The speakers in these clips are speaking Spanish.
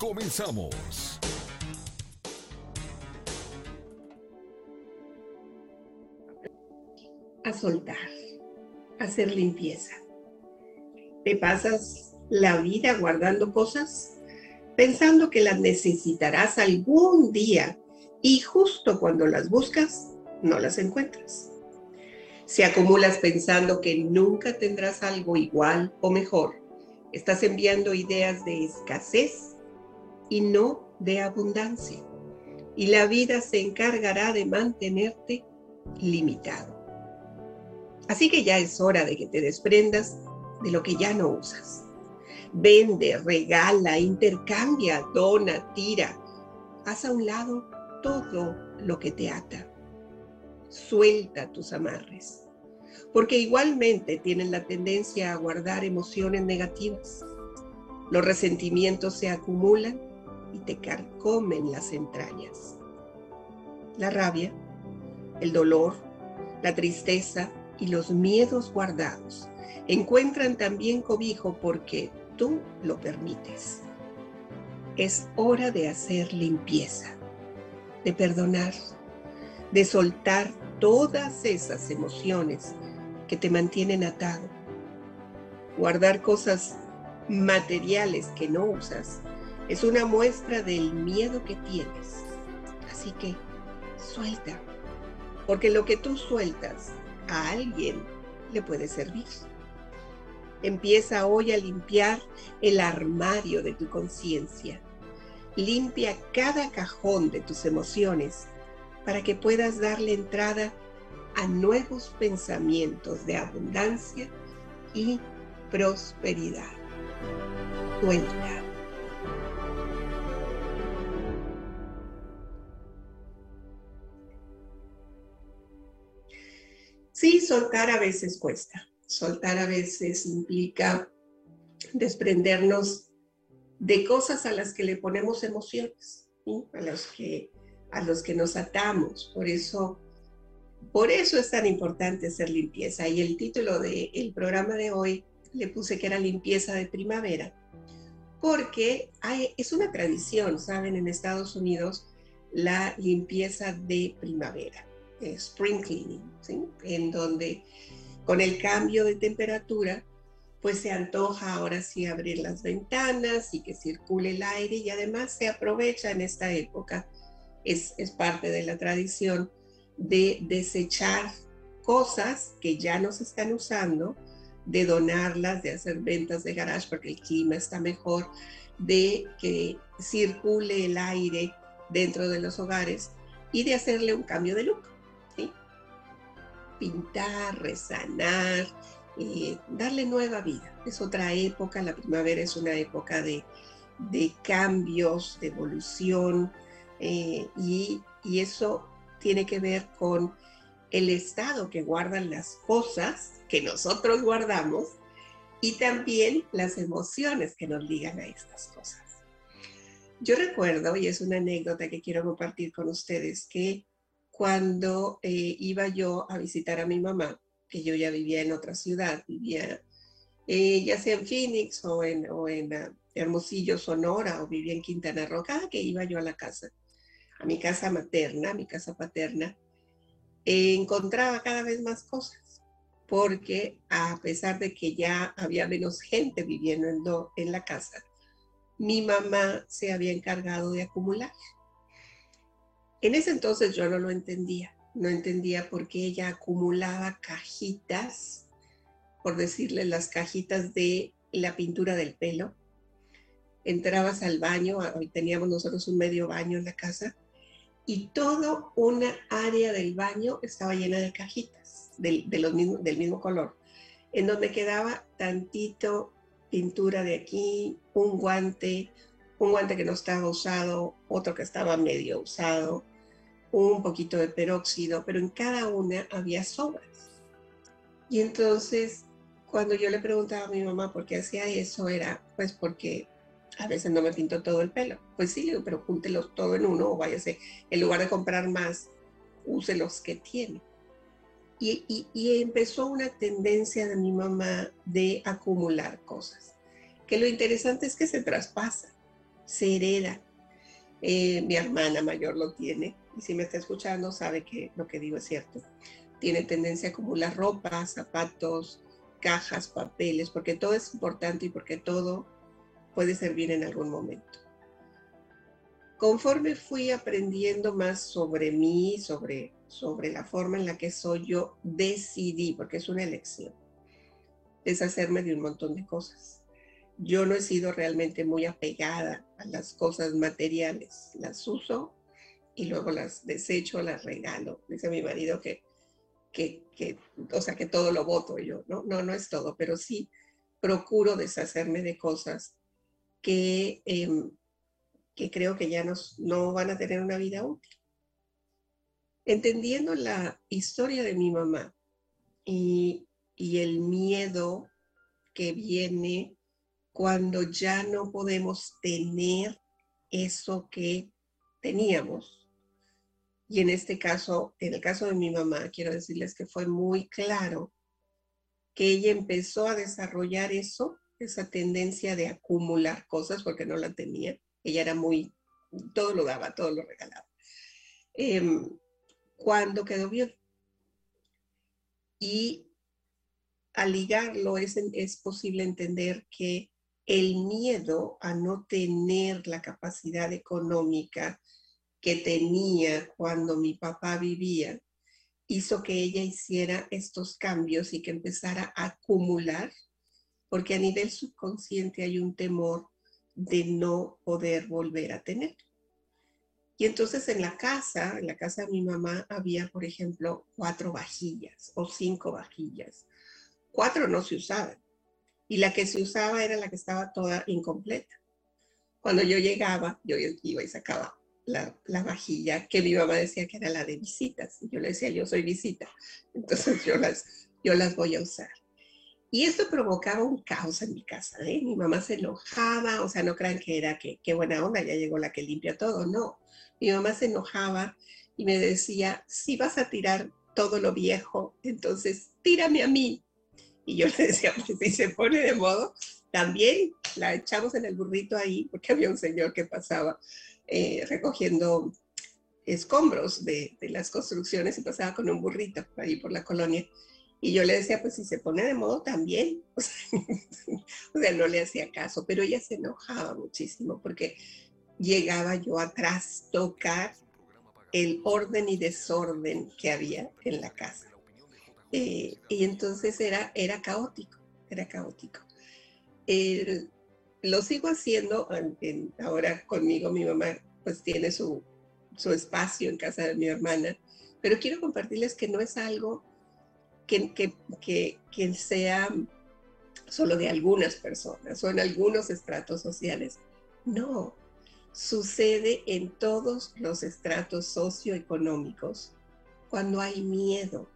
Comenzamos. A soltar, a hacer limpieza. ¿Te pasas la vida guardando cosas? pensando que las necesitarás algún día y justo cuando las buscas, no las encuentras. Si acumulas pensando que nunca tendrás algo igual o mejor, estás enviando ideas de escasez y no de abundancia. Y la vida se encargará de mantenerte limitado. Así que ya es hora de que te desprendas de lo que ya no usas Vende, regala, intercambia, dona, tira. Haz a un lado todo lo que te ata. Suelta tus amarres, porque igualmente tienen la tendencia a guardar emociones negativas. Los resentimientos se acumulan y te carcomen las entrañas. La rabia, el dolor, la tristeza y los miedos guardados encuentran también cobijo porque tú lo permites. Es hora de hacer limpieza, de perdonar, de soltar todas esas emociones que te mantienen atado. Guardar cosas materiales que no usas es una muestra del miedo que tienes. Así que suelta, porque lo que tú sueltas a alguien le puede servir. Empieza hoy a limpiar el armario de tu conciencia. Limpia cada cajón de tus emociones para que puedas darle entrada a nuevos pensamientos de abundancia y prosperidad. Suelta. Sí, soltar a veces cuesta Soltar a veces implica desprendernos de cosas a las que le ponemos emociones, a, los que, a los que nos atamos. Por eso, por eso es tan importante hacer limpieza. Y el título del programa de hoy le puse que era limpieza de primavera, porque es una tradición, ¿saben? En Estados Unidos, la limpieza de primavera, spring cleaning. En donde con el cambio de temperatura, pues se antoja ahora sí abrir las ventanas y que circule el aire y además se aprovecha en esta época, es, es parte de la tradición, de desechar cosas que ya no se están usando, de donarlas, de hacer ventas de garage porque el clima está mejor, de que circule el aire dentro de los hogares y de hacerle un cambio de look pintar, resanar, eh, darle nueva vida. Es otra época, la primavera es una época de, cambios, de evolución, eh, y, y eso tiene que ver con el estado que guardan las cosas que nosotros guardamos y también las emociones que nos ligan a estas cosas. Yo recuerdo, y es una anécdota que quiero compartir con ustedes, que cuando eh, iba yo a visitar a mi mamá, que yo ya vivía en otra ciudad, vivía eh, ya sea en Phoenix o en, en ah, Hermosillo, Sonora, o vivía en Quintana Roo, cada que iba yo a la casa, a mi casa materna, a mi casa paterna, encontraba cada vez más cosas, porque a pesar de que ya había menos gente viviendo en la casa, mi mamá se había encargado de acumular. En ese entonces yo no lo entendía, no entendía por qué ella acumulaba cajitas, por decirle las cajitas de la pintura del pelo. Entrabas al baño, teníamos nosotros un medio baño en la casa, y todo una área del baño estaba llena de cajitas del, del mismo color, en donde quedaba tantito pintura de aquí, un guante, un guante que no estaba usado, otro que estaba medio usado, un poquito de peróxido, pero en cada una había sobras. Y entonces, cuando yo le preguntaba a mi mamá por qué hacía eso, era pues porque a veces no me pinto todo el pelo. Pues sí, pero júntelos todo en uno o váyase, en lugar de comprar más, use los que tiene. Y, empezó una tendencia de mi mamá de acumular cosas. Que lo interesante es que se traspasa, se hereda. Eh, mi hermana mayor lo tiene, y si me está escuchando sabe que lo que digo es cierto. Tiene tendencia a acumular ropa, zapatos, cajas, papeles, porque todo es importante y porque todo puede servir en algún momento. Conforme fui aprendiendo más sobre mí, sobre, sobre la forma en la que soy yo, decidí, porque es una elección, deshacerme de un montón de cosas. Yo no he sido realmente muy apegada a las cosas materiales. Las uso y luego las desecho, las regalo. Dice mi marido que, que, o sea, que todo lo voto yo. No, no, no es todo, pero sí procuro deshacerme de cosas que, em, que creo que ya nos, no van a tener una vida útil. Entendiendo la historia de mi mamá y, y el miedo que viene cuando ya no podemos tener eso que teníamos. Y en este caso, en el caso de mi mamá, quiero decirles que fue muy claro que ella empezó a desarrollar eso esa tendencia de acumular cosas porque no la tenía. Ella era muy, todo lo daba, todo lo regalaba. Em, cuando quedó bien. Y al ligarlo es, es posible entender que el miedo a no tener la capacidad económica que tenía cuando mi papá vivía hizo que ella hiciera estos cambios y que empezara a acumular porque a nivel subconsciente hay un temor de no poder volver a tener. Y entonces en la casa, en la casa de mi mamá, había, por ejemplo, cuatro vajillas o cinco vajillas. Cuatro no se usaban. Y la que se usaba era la que estaba toda incompleta. Cuando yo llegaba, yo iba y sacaba la, la, vajilla que mi mamá decía que era la de visitas. Y yo le decía, yo soy visita. Entonces yo las, yo las voy a usar. Y esto provocaba un caos en mi casa. ¿eh? Mi mamá se enojaba, o sea, no crean que era que qué buena onda, ya llegó la que limpia todo, no. Mi mamá se enojaba y me decía, si vas a tirar todo lo viejo, entonces tírame a mí. Y yo le decía, pues si se pone de modo, también la echamos en el burrito ahí, porque había un señor que pasaba eh, recogiendo escombros de, las construcciones y pasaba con un burrito ahí por la colonia. Y yo le decía, pues si se pone de modo también. O sea, no le hacía caso, pero ella se enojaba muchísimo porque llegaba yo a trastocar el orden y desorden que había en la casa. Eh, y entonces era, era caótico, era caótico. Lo sigo haciendo ahora conmigo, mi mamá pues tiene su, su espacio en casa de mi hermana, pero quiero compartirles que no es algo que, que, que, sea solo de algunas personas o en algunos estratos sociales. No, sucede en todos los estratos socioeconómicos cuando hay miedo,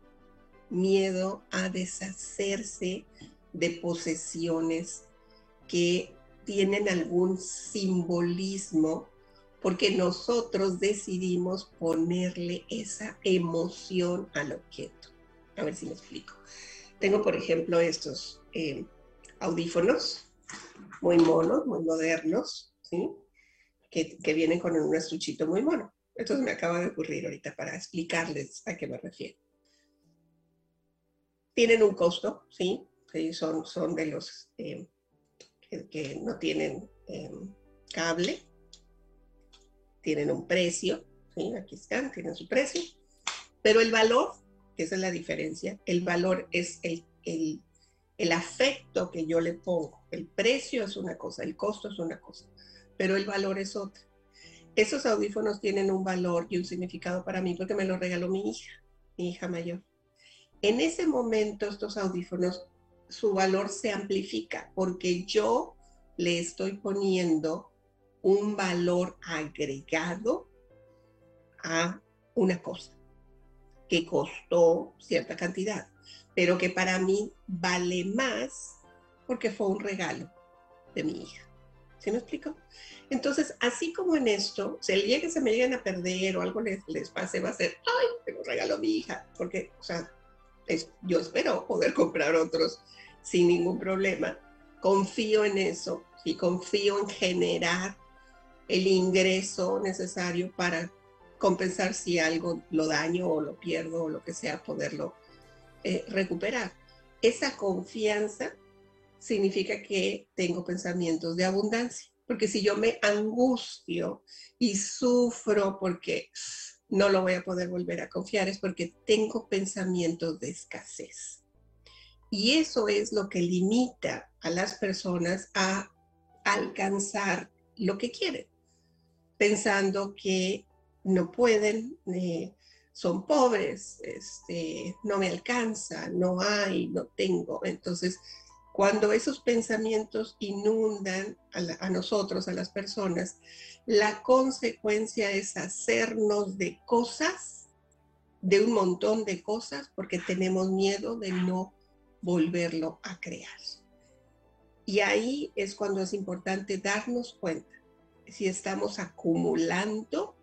miedo a deshacerse de posesiones que tienen algún simbolismo porque nosotros decidimos ponerle esa emoción al objeto. A ver si me explico. Tengo, por ejemplo, estos eh, audífonos muy monos, muy modernos, ¿sí? Que, que, vienen con un estuchito muy mono. Esto me acaba de ocurrir ahorita para explicarles a qué me refiero. Tienen un costo, ¿sí? son, son de los eh, que, no tienen eh, cable. Tienen un precio, ¿sí? Aquí están, tienen su precio. Pero el valor esa es la diferencia. El valor es el, el, el afecto que yo le pongo. El precio es una cosa, el costo es una cosa, pero el valor es otra. Esos audífonos tienen un valor y un significado para mí porque me los regaló mi hija, mi hija mayor. En ese momento estos audífonos, su valor se amplifica porque yo le estoy poniendo un valor agregado a una cosa que costó cierta cantidad, pero que para mí vale más porque fue un regalo de mi hija. ¿Sí me explico? Entonces, así como en esto, si el día que se me llegan a perder o algo les, les pase, va a ser, ay, tengo regalo a mi hija, porque, o sea, yo espero poder comprar otros sin ningún problema. Confío en eso y confío en generar el ingreso necesario para compensar si algo lo daño o lo pierdo o lo que sea, poderlo eh, recuperar. Esa confianza significa que tengo pensamientos de abundancia, porque si yo me angustio y sufro porque no lo voy a poder volver a confiar, es porque tengo pensamientos de escasez. Y eso es lo que limita a las personas a alcanzar lo que quieren, pensando que no pueden, eh, son pobres, este, no me alcanza, no hay, no tengo. Entonces, cuando esos pensamientos inundan a, nosotros, a las personas, la consecuencia es hacernos de cosas, de un montón de cosas, porque tenemos miedo de no volverlo a crear. Y ahí es cuando es importante darnos cuenta si estamos acumulando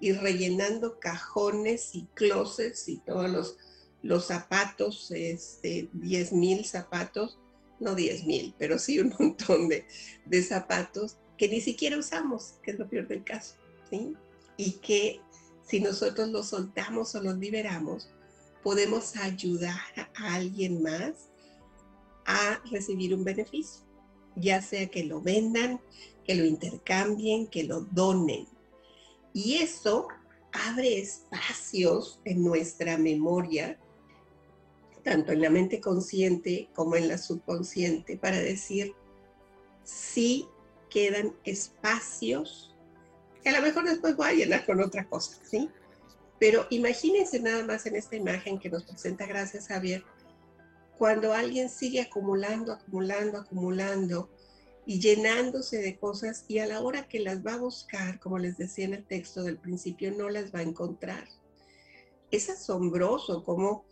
y rellenando cajones y closets y todos los, los zapatos, este, 10 mil zapatos, no 10 mil, pero sí un montón de, de, zapatos que ni siquiera usamos, que es lo peor del caso, ¿sí? Y que si nosotros los soltamos o los liberamos, podemos ayudar a alguien más a recibir un beneficio, ya sea que lo vendan, que lo intercambien, que lo donen. Y eso abre espacios en nuestra memoria, tanto en la mente consciente como en la subconsciente, para decir si quedan espacios que a lo mejor después voy a llenar con otra cosa, ¿sí? Pero imagínense nada más en esta imagen que nos presenta, gracias Javier, cuando alguien sigue acumulando, acumulando, acumulando, y llenándose de cosas y a la hora que las va a buscar, como les decía en el texto del principio, no las va a encontrar. Es asombroso cómo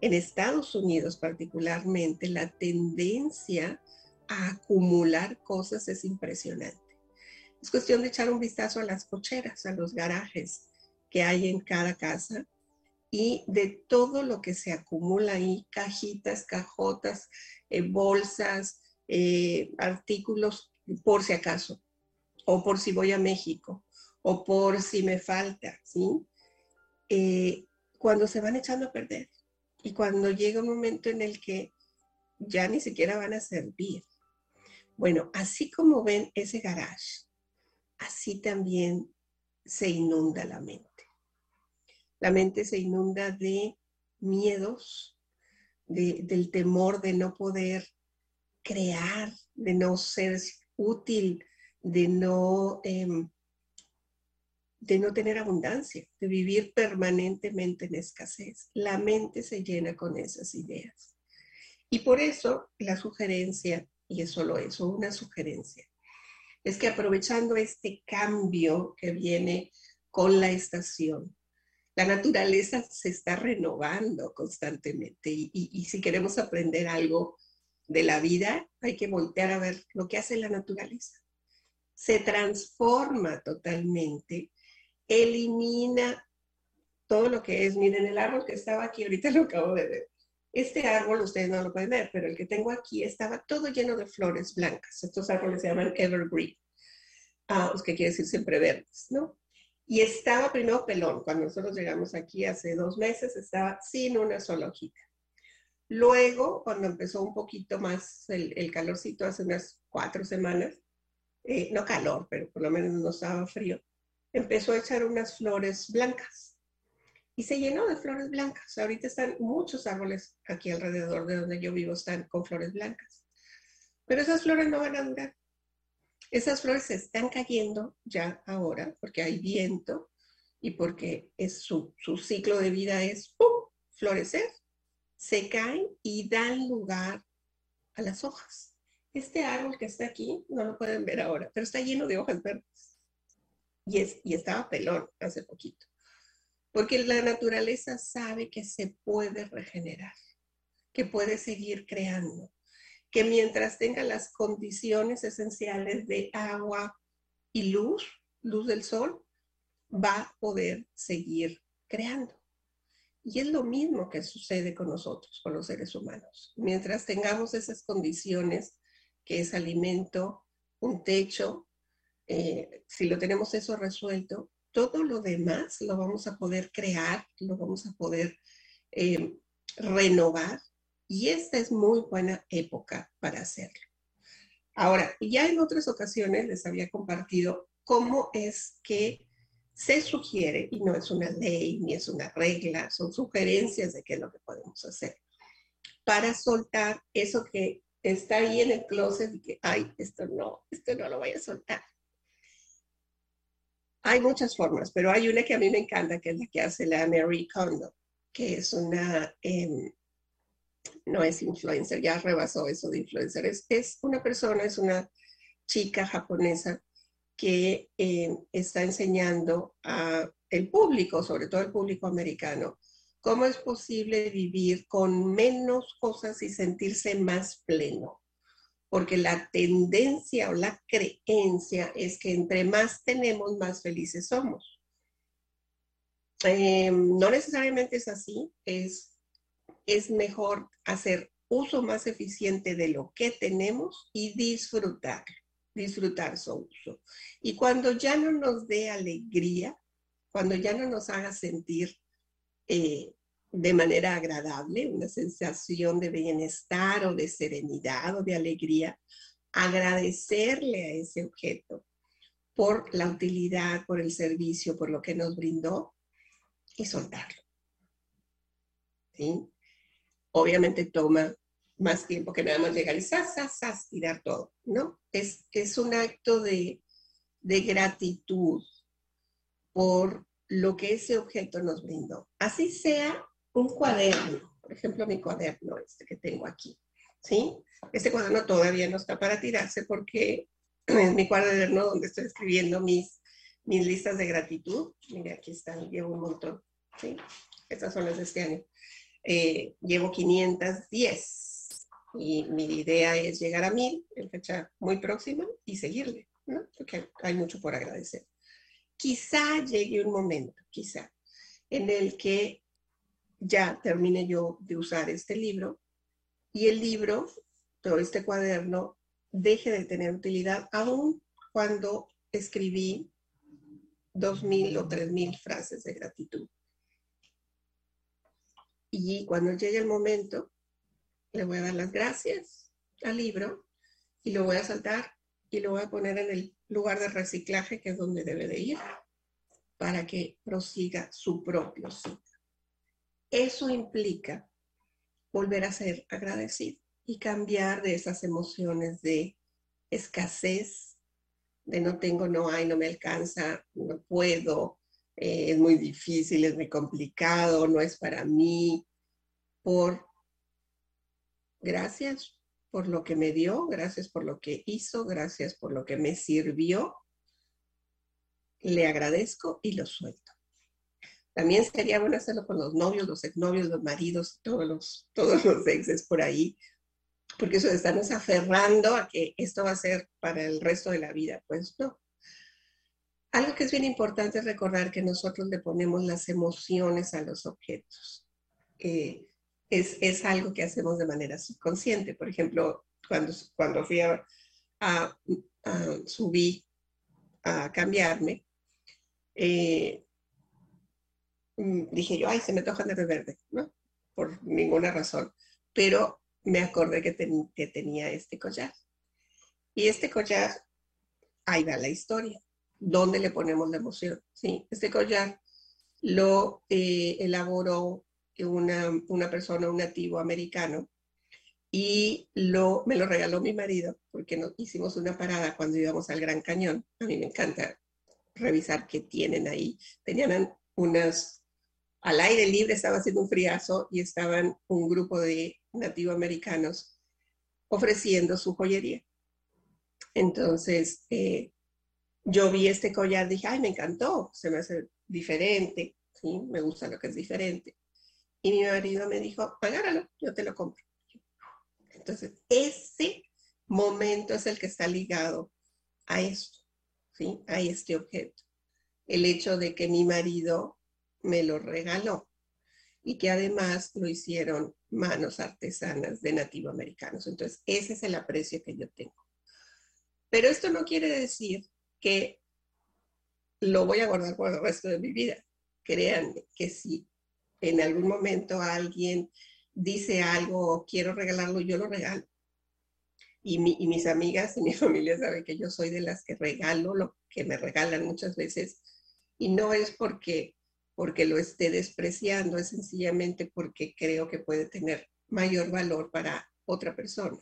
en Estados Unidos particularmente la tendencia a acumular cosas es impresionante. Es cuestión de echar un vistazo a las cocheras, a los garajes que hay en cada casa y de todo lo que se acumula ahí, cajitas, cajotas, eh, bolsas, eh, artículos por si acaso, o por si voy a México, o por si me falta, ¿sí? Eh, cuando se van echando a perder y cuando llega un momento en el que ya ni siquiera van a servir. Bueno, así como ven ese garage, así también se inunda la mente. La mente se inunda de miedos, del temor de no poder crear, de no ser útil, de no, em, de no tener abundancia, de vivir permanentemente en escasez. La mente se llena con esas ideas. Y por eso la sugerencia, y es solo eso, una sugerencia, es que aprovechando este cambio que viene con la estación, la naturaleza se está renovando constantemente y si queremos aprender algo de la vida, hay que voltear a ver lo que hace la naturaleza. Se transforma totalmente, elimina todo lo que es. Miren, el árbol que estaba aquí, ahorita lo acabo de ver. Este árbol ustedes no lo pueden ver, pero el que tengo aquí estaba todo lleno de flores blancas. Estos árboles se llaman evergreen, ah, los que quiere decir siempre verdes, ¿no? Y estaba primero pelón. Cuando nosotros llegamos aquí hace dos meses, estaba sin una sola hojita. Luego, cuando empezó un poquito más el, calorcito, hace unas cuatro semanas, eh, no calor, pero por lo menos no estaba frío, empezó a echar unas flores blancas. Y se llenó de flores blancas. Ahorita están muchos árboles aquí alrededor de donde yo vivo, están con flores blancas. Pero esas flores no van a durar. Esas flores se están cayendo ya ahora porque hay viento y porque es su, su ciclo de vida es ¡pum! florecer se caen y dan lugar a las hojas. este árbol que está aquí, no lo pueden ver ahora, pero está lleno de hojas verdes. Y, es, estaba pelón hace poquito. Porque la naturaleza sabe que se puede regenerar, que puede seguir creando, que mientras tenga las condiciones esenciales de agua y luz, luz del sol, va a poder seguir creando. Y es lo mismo que sucede con nosotros, con los seres humanos. Mientras tengamos esas condiciones, que es alimento, un techo, eh, si lo tenemos eso resuelto, todo lo demás lo vamos a poder crear, lo vamos a poder eh, renovar. Y esta es muy buena época para hacerlo. Ahora, ya en otras ocasiones les había compartido cómo es que se sugiere, y no es una ley ni es una regla, son sugerencias de qué es lo que podemos hacer, para soltar eso que está ahí en el closet y que, ay, esto no, esto no lo voy a soltar. Hay muchas formas, pero hay una que a mí me encanta, que es la que hace la Mary Kondo, que es una, em, no es influencer, ya rebasó eso de influencer, es, una persona, es una chica japonesa que eh, está enseñando a el público, sobre todo el público americano, cómo es posible vivir con menos cosas y sentirse más pleno. Porque la tendencia o la creencia es que entre más tenemos, más felices somos. Eh, no necesariamente es así, es, es mejor hacer uso más eficiente de lo que tenemos y disfrutar disfrutar su uso. Y cuando ya no nos dé alegría, cuando ya no nos haga sentir eh, de manera agradable, una sensación de bienestar o de serenidad o de alegría, agradecerle a ese objeto por la utilidad, por el servicio, por lo que nos brindó y soltarlo. ¿Sí? Obviamente toma más tiempo que nada más y sas, sas, tirar todo, ¿no? Es, es un acto de, de gratitud por lo que ese objeto nos brindó. Así sea un cuaderno, por ejemplo, mi cuaderno este que tengo aquí, ¿sí? Este cuaderno todavía no está para tirarse porque es mi cuaderno donde estoy escribiendo mis, mis listas de gratitud. Mire, aquí están, llevo un montón, ¿sí? Estas son las de este año. Eh, llevo 510 y mi idea es llegar a mil en fecha muy próxima y seguirle, ¿no? Porque hay mucho por agradecer. Quizá llegue un momento, quizá, en el que ya termine yo de usar este libro y el libro, todo este cuaderno, deje de tener utilidad aún cuando escribí dos mil o tres mil frases de gratitud. Y cuando llegue el momento, le voy a dar las gracias al libro y lo voy a saltar y lo voy a poner en el lugar de reciclaje que es donde debe de ir para que prosiga su propio ciclo. Eso implica volver a ser agradecido y cambiar de esas emociones de escasez, de no tengo, no hay, no me alcanza, no puedo, eh, es muy difícil, es muy complicado, no es para mí, por Gracias por lo que me dio, gracias por lo que hizo, gracias por lo que me sirvió. Le agradezco y lo suelto. También sería bueno hacerlo con los novios, los exnovios, los maridos, todos los, todos los exes por ahí, porque eso de estarnos aferrando a que esto va a ser para el resto de la vida, pues no. Algo que es bien importante es recordar que nosotros le ponemos las emociones a los objetos. Eh, es, algo que hacemos de manera subconsciente. Por ejemplo, cuando, cuando fui a, a, subí a cambiarme, eh, dije yo, ay, se me toca de verde, ¿no? Por ninguna razón. Pero me acordé que, que tenía este collar. Y este collar, ahí va la historia. ¿Dónde le ponemos la emoción? Sí, este collar lo eh, elaboró una, una persona, un nativo americano, y lo, me lo regaló mi marido porque nos hicimos una parada cuando íbamos al Gran Cañón. A mí me encanta revisar qué tienen ahí. Tenían unas, al aire libre estaba haciendo un friazo y estaban un grupo de nativo americanos ofreciendo su joyería. Entonces, eh, yo vi este collar, dije, ay, me encantó, se me hace diferente, ¿sí? me gusta lo que es diferente. Y mi marido me dijo, agárralo, yo te lo compro. Entonces, ese momento es el que está ligado a esto, ¿sí? a este objeto. El hecho de que mi marido me lo regaló y que además lo hicieron manos artesanas de nativoamericanos. Entonces, ese es el aprecio que yo tengo. Pero esto no quiere decir que lo voy a guardar por el resto de mi vida. Créanme que si en algún momento alguien dice algo quiero regalarlo, yo lo regalo. Y, y, mis amigas y mi familia saben que yo soy de las que regalo lo que me regalan muchas veces. Y no es porque, porque lo esté despreciando, es sencillamente porque creo que puede tener mayor valor para otra persona.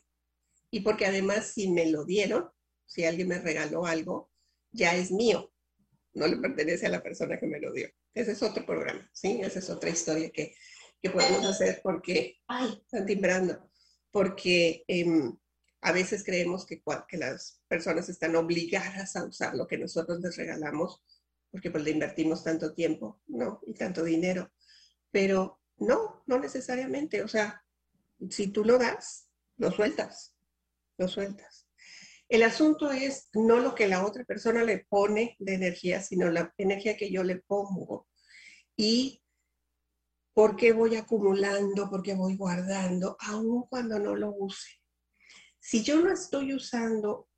Y porque además si me lo dieron, si alguien me regaló algo, ya es mío, no le pertenece a la persona que me lo dio. Ese es otro programa, ¿sí? Esa es otra historia que, que podemos hacer porque, ay, están timbrando, porque em, a veces creemos que, que las personas están obligadas a usar lo que nosotros les regalamos porque pues le invertimos tanto tiempo, ¿no? Y tanto dinero. Pero no, no necesariamente. O sea, si tú lo das, lo sueltas, lo sueltas. El asunto es no lo que la otra persona le pone de energía, sino la energía que yo le pongo. Y por qué voy acumulando, por qué voy guardando, aun cuando no lo use. Si yo no estoy usando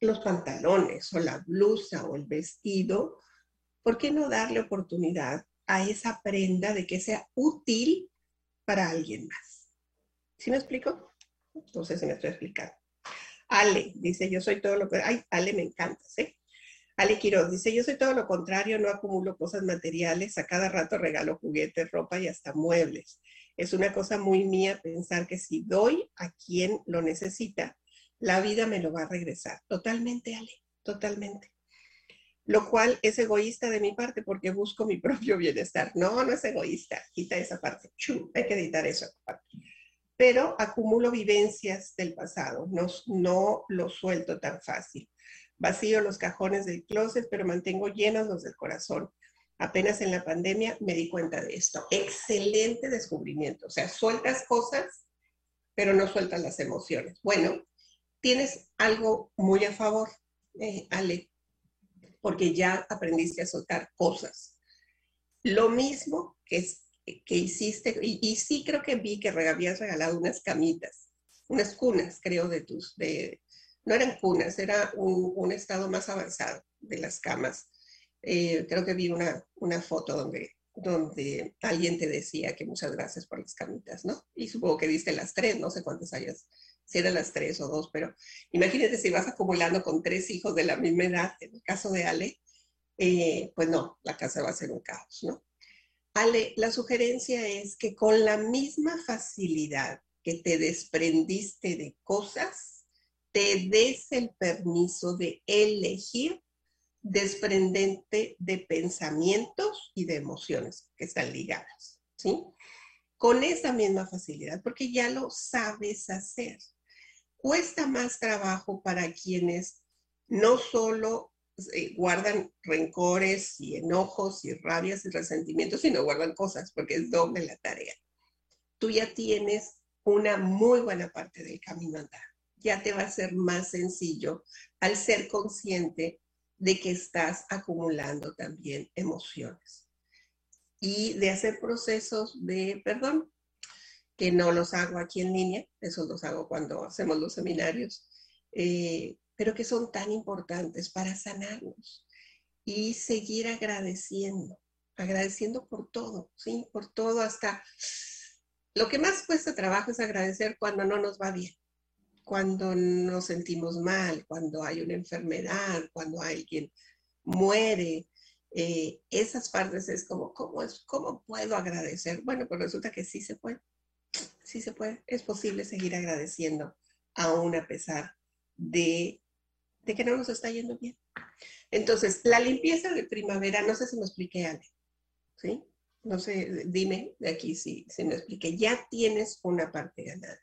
los pantalones o la blusa o el vestido, ¿por qué no darle oportunidad a esa prenda de que sea útil para alguien más? ¿Sí me explico? Entonces se me estoy explicando. Ale dice, yo soy todo lo que... Ay, Ale me encanta, ¿sí? Ale Quiroz dice, yo soy todo lo contrario, no acumulo cosas materiales, a cada rato regalo juguetes, ropa y hasta muebles. Es una cosa muy mía pensar que si doy a quien lo necesita, la vida me lo va a regresar. Totalmente, Ale, totalmente. Lo cual es egoísta de mi parte porque busco mi propio bienestar. No, no es egoísta. Quita esa parte. hay que editar eso pero acumulo vivencias del pasado, no, no lo suelto tan fácil. Vacío los cajones del closet, pero mantengo llenos los del corazón. Apenas en la pandemia me di cuenta de esto. Excelente descubrimiento. O sea, sueltas cosas, pero no sueltas las emociones. Bueno, tienes algo muy a favor, eh, Ale, porque ya aprendiste a soltar cosas. Lo mismo que que hiciste, y, sí creo que vi que habías regalado unas camitas, unas cunas, creo, de tus, de, no eran cunas, era un, estado más avanzado de las camas. Eh, creo que vi una, una foto donde, donde alguien te decía que muchas gracias por las camitas, ¿no? Y supongo que diste las tres, no sé cuántas hayas, si eran las tres o dos, pero imagínate si vas acumulando con tres hijos de la misma edad, en el caso de Ale, eh, pues no, la casa va a ser un caos, ¿no? Ale, la sugerencia es que con la misma facilidad que te desprendiste de cosas, te des el permiso de elegir desprendente de pensamientos y de emociones que están ligadas, ¿sí? Con esa misma facilidad, porque ya lo sabes hacer. Cuesta más trabajo para quienes no solo eh, guardan rencores y enojos y rabias y resentimientos y no guardan cosas porque es doble la tarea. Tú ya tienes una muy buena parte del camino andado. Ya te va a ser más sencillo al ser consciente de que estás acumulando también emociones y de hacer procesos de perdón, que no los hago aquí en línea, eso los hago cuando hacemos los seminarios, eh, pero que son tan importantes para sanarnos y seguir agradeciendo, agradeciendo por todo, ¿sí? Por todo hasta... Lo que más cuesta trabajo es agradecer cuando no nos va bien, cuando nos sentimos mal, cuando hay una enfermedad, cuando alguien muere. Eh, esas partes es como, ¿cómo, es, ¿cómo puedo agradecer? Bueno, pues resulta que sí se puede, sí. Es posible seguir agradeciendo aún a pesar de de que no nos está yendo bien. Entonces, la limpieza de primavera, no sé si me expliqué, Ale, ¿sí? No sé, dime de aquí si, si me expliqué. Ya tienes una parte ganada.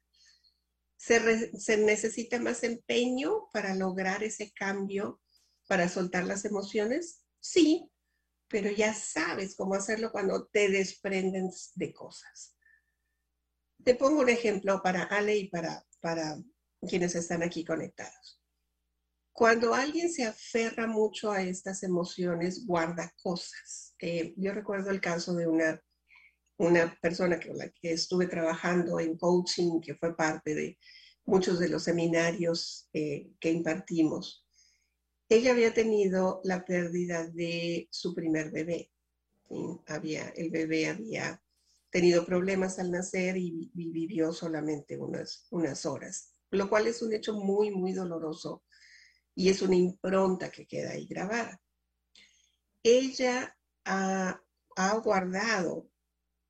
¿Se, ¿Se, necesita más empeño para lograr ese cambio, para soltar las emociones? Sí, pero ya sabes cómo hacerlo cuando te desprenden de cosas. Te pongo un ejemplo para Ale y para, para quienes están aquí conectados. Cuando alguien se aferra mucho a estas emociones, guarda cosas. Eh, yo recuerdo el caso de una, una persona con la que estuve trabajando en coaching, que fue parte de muchos de los seminarios eh, que impartimos. Ella había tenido la pérdida de su primer bebé. Había, el bebé había tenido problemas al nacer y, vivió solamente unas, unas horas, lo cual es un hecho muy, muy doloroso y es una impronta que queda ahí grabada. Ella ha, guardado,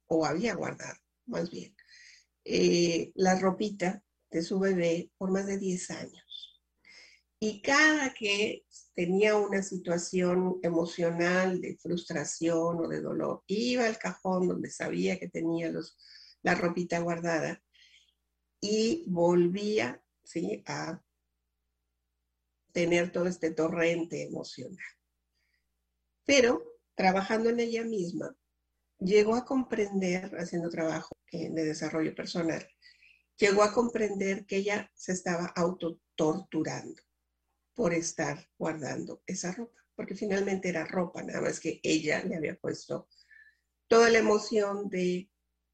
o había guardado, más bien, eh, la ropita de su bebé por más de 10 años. Y cada que tenía una situación emocional de frustración o de dolor, iba al cajón donde sabía que tenía la ropita guardada y volvía a tener todo este torrente emocional. Pero trabajando en ella misma, llegó a comprender, haciendo trabajo de desarrollo personal, llegó a comprender que ella se estaba autotorturando por estar guardando esa ropa, porque finalmente era ropa, nada más que ella le había puesto toda la emoción de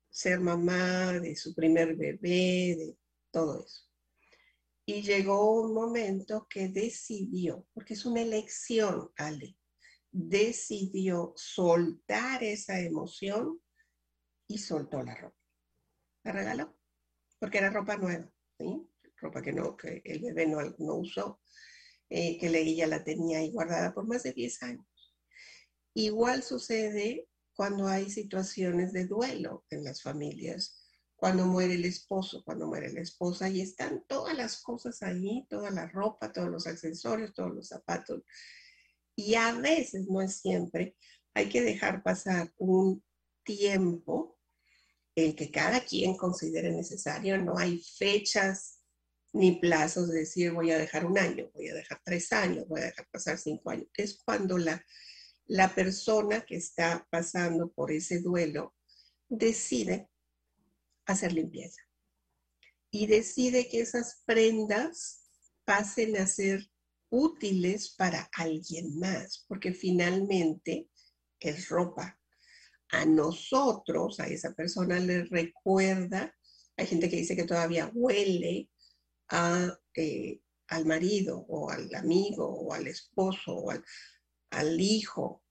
ser mamá, de su primer bebé, de todo eso. Y llegó un momento que decidió, porque es una elección, Ale, decidió soltar esa emoción y soltó la ropa. La regaló, porque era ropa nueva, ¿sí? ropa que, no, que el bebé no, no usó, eh, que ella la tenía ahí guardada por más de 10 años. Igual sucede cuando hay situaciones de duelo en las familias cuando muere el esposo, cuando muere la esposa, y están todas las cosas ahí, toda la ropa, todos los accesorios, todos los zapatos. Y a veces, no es siempre, hay que dejar pasar un tiempo, el que cada quien considere necesario, no hay fechas ni plazos de decir voy a dejar un año, voy a dejar tres años, voy a dejar pasar cinco años. Es cuando la, la persona que está pasando por ese duelo decide hacer limpieza. Y decide que esas prendas pasen a ser útiles para alguien más, porque finalmente es ropa. A nosotros, a esa persona le recuerda, hay gente que dice que todavía huele eh, al marido o al amigo o al esposo o al hijo,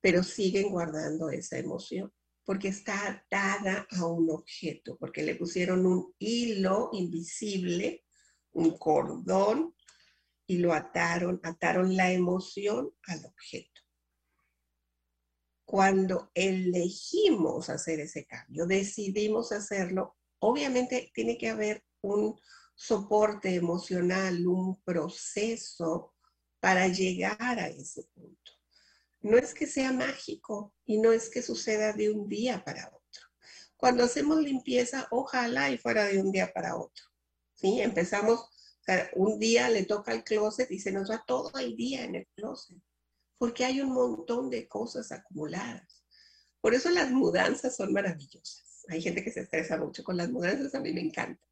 pero siguen guardando esa emoción porque está atada a un objeto, porque le pusieron un hilo invisible, un cordón, y lo ataron, ataron la emoción al objeto. Cuando elegimos hacer ese cambio, decidimos hacerlo, obviamente tiene que haber un soporte emocional, un proceso para llegar a ese punto no es que sea mágico y no es que suceda de un día para otro. Cuando hacemos limpieza, ojalá y fuera de un día para otro. ¿sí? Empezamos, un día le toca el closet y se nos va todo el día en el closet, porque hay un montón de cosas acumuladas. Por eso las mudanzas son maravillosas. Hay gente que se estresa mucho con las mudanzas, a mí me encanta.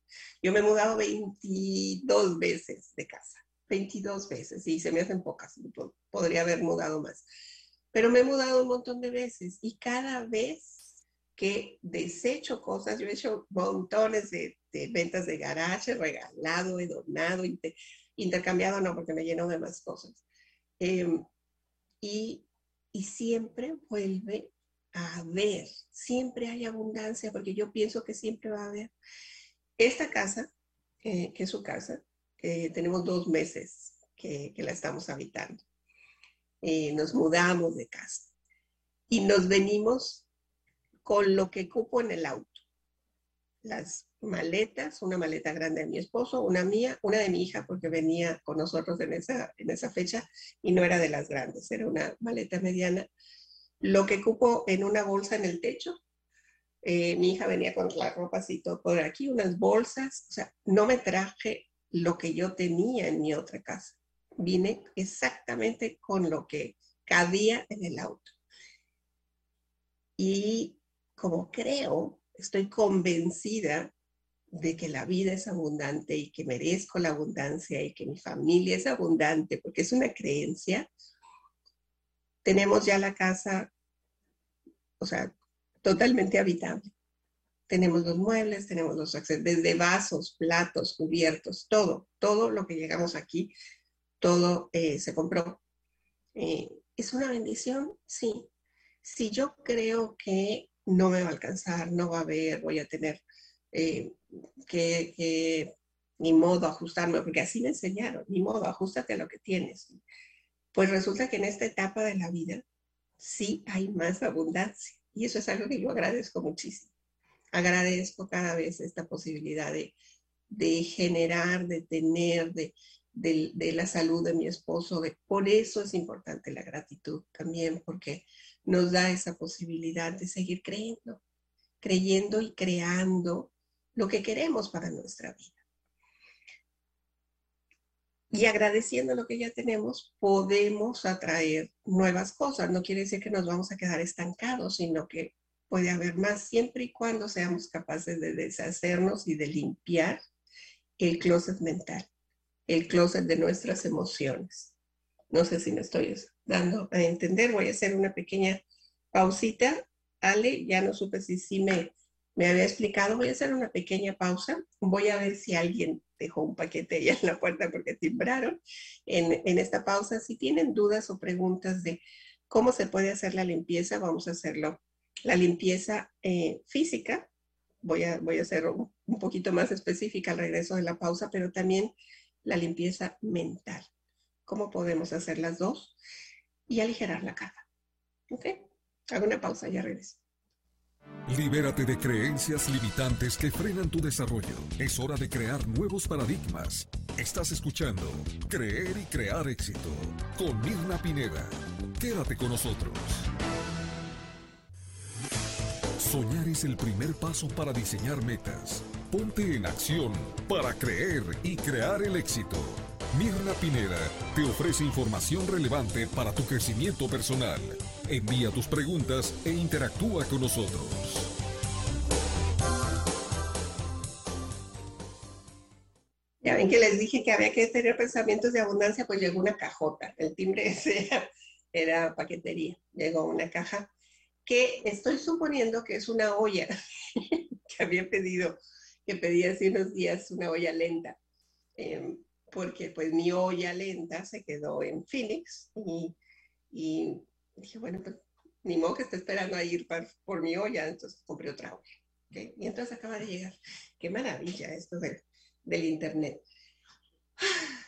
Yo me he mudado 22 veces de casa, 22 veces, y se me hacen pocas, podría haber mudado más. Pero me he mudado un montón de veces y cada vez que desecho cosas, yo he hecho montones de, ventas de garaje, regalado, he donado, intercambiado, no, porque me lleno de más cosas. Em, y, siempre vuelve a haber, siempre hay abundancia, porque yo pienso que siempre va a haber. Esta casa, que es su casa, tenemos dos meses que la estamos habitando. Eh, nos mudamos de casa y nos venimos con lo que cupo en el auto. Las maletas, una maleta grande de mi esposo, una mía, una de mi hija, porque venía con nosotros en esa, en esa fecha y no era de las grandes, era una maleta mediana. Lo que cupo en una bolsa en el techo, Eh, mi hija venía con la ropa así todo por aquí, unas bolsas, o sea, no me traje lo que yo tenía en mi otra casa. Vine exactamente con lo que cabía en el auto. Y como creo, estoy convencida de que la vida es abundante y que merezco la abundancia y que mi familia es abundante, porque es una creencia, tenemos ya la casa, o sea, totalmente habitable. Tenemos los muebles, tenemos los accesos, desde vasos, platos, cubiertos, todo, todo lo que llegamos aquí, todo eh, se compró. Eh, ¿Es una bendición? Sí. Si yo creo que no me va a alcanzar, no va a haber, voy a tener eh, que, que, ni modo ajustarme, porque así me enseñaron, ni modo, ajustate a lo que tienes. Pues resulta que en esta etapa de la vida sí hay más abundancia. Y eso es algo que yo agradezco muchísimo. Agradezco cada vez esta posibilidad de, generar, de tener, de, de, la salud de mi esposo. De, por eso es importante la gratitud también, porque nos da esa posibilidad de seguir creyendo, creyendo y creando lo que queremos para nuestra vida. Y agradeciendo lo que ya tenemos, podemos atraer nuevas cosas. No quiere decir que nos vamos a quedar estancados, sino que puede haber más siempre y cuando seamos capaces de deshacernos y de limpiar el closet mental, el closet de nuestras emociones. No sé si me estoy dando a entender. Voy a hacer una pequeña pausita. Ale, ya no supe si sí me, me había explicado. Voy a hacer una pequeña pausa. Voy a ver si alguien dejó un paquete ahí en la puerta porque timbraron en, en esta pausa. Si tienen dudas o preguntas de cómo se puede hacer la limpieza, vamos a hacerlo. La limpieza eh, física, voy a, voy a hacer un, un poquito más específica al regreso de la pausa, pero también la limpieza mental. ¿Cómo podemos hacer las dos? Y aligerar la carga. ¿Ok? Hago una pausa, ya regreso. Libérate de creencias limitantes que frenan tu desarrollo. Es hora de crear nuevos paradigmas. Estás escuchando Creer y Crear Éxito con Mirna Pineda. Quédate con nosotros. Soñar es el primer paso para diseñar metas. Ponte en acción para creer y crear el éxito. Mirna Pineda te ofrece información relevante para tu crecimiento personal. Envía tus preguntas e interactúa con nosotros. Ya ven que les dije que había que tener pensamientos de abundancia, pues llegó una cajota. El timbre ese era, paquetería. Llegó una caja que estoy suponiendo que es una olla que había pedido, que pedí hace unos días, una olla lenta. Em, porque pues mi olla lenta se quedó en Phoenix y, dije, bueno, pues ni modo que esté esperando a ir por, mi olla, entonces compré otra olla. Y entonces acaba de llegar. Qué maravilla esto del internet.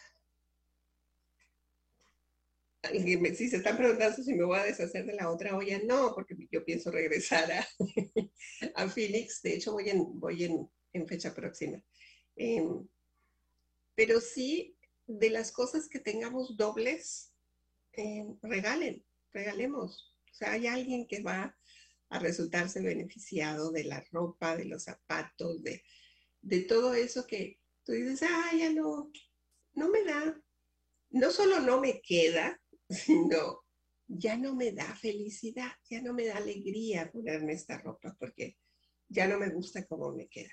si se están preguntando si me voy a deshacer de la otra olla, no, porque yo pienso regresar a, a Phoenix. De hecho, voy en, voy en, fecha próxima. Em, pero sí de las cosas que tengamos dobles, eh, regalen, regalemos. O sea, hay alguien que va a resultarse beneficiado de la ropa, de los zapatos, de, de todo eso que tú dices, ah, ya no, no me da. No solo no me queda, sino ya no me da felicidad, ya no me da alegría ponerme esta ropa porque ya no me gusta cómo me queda.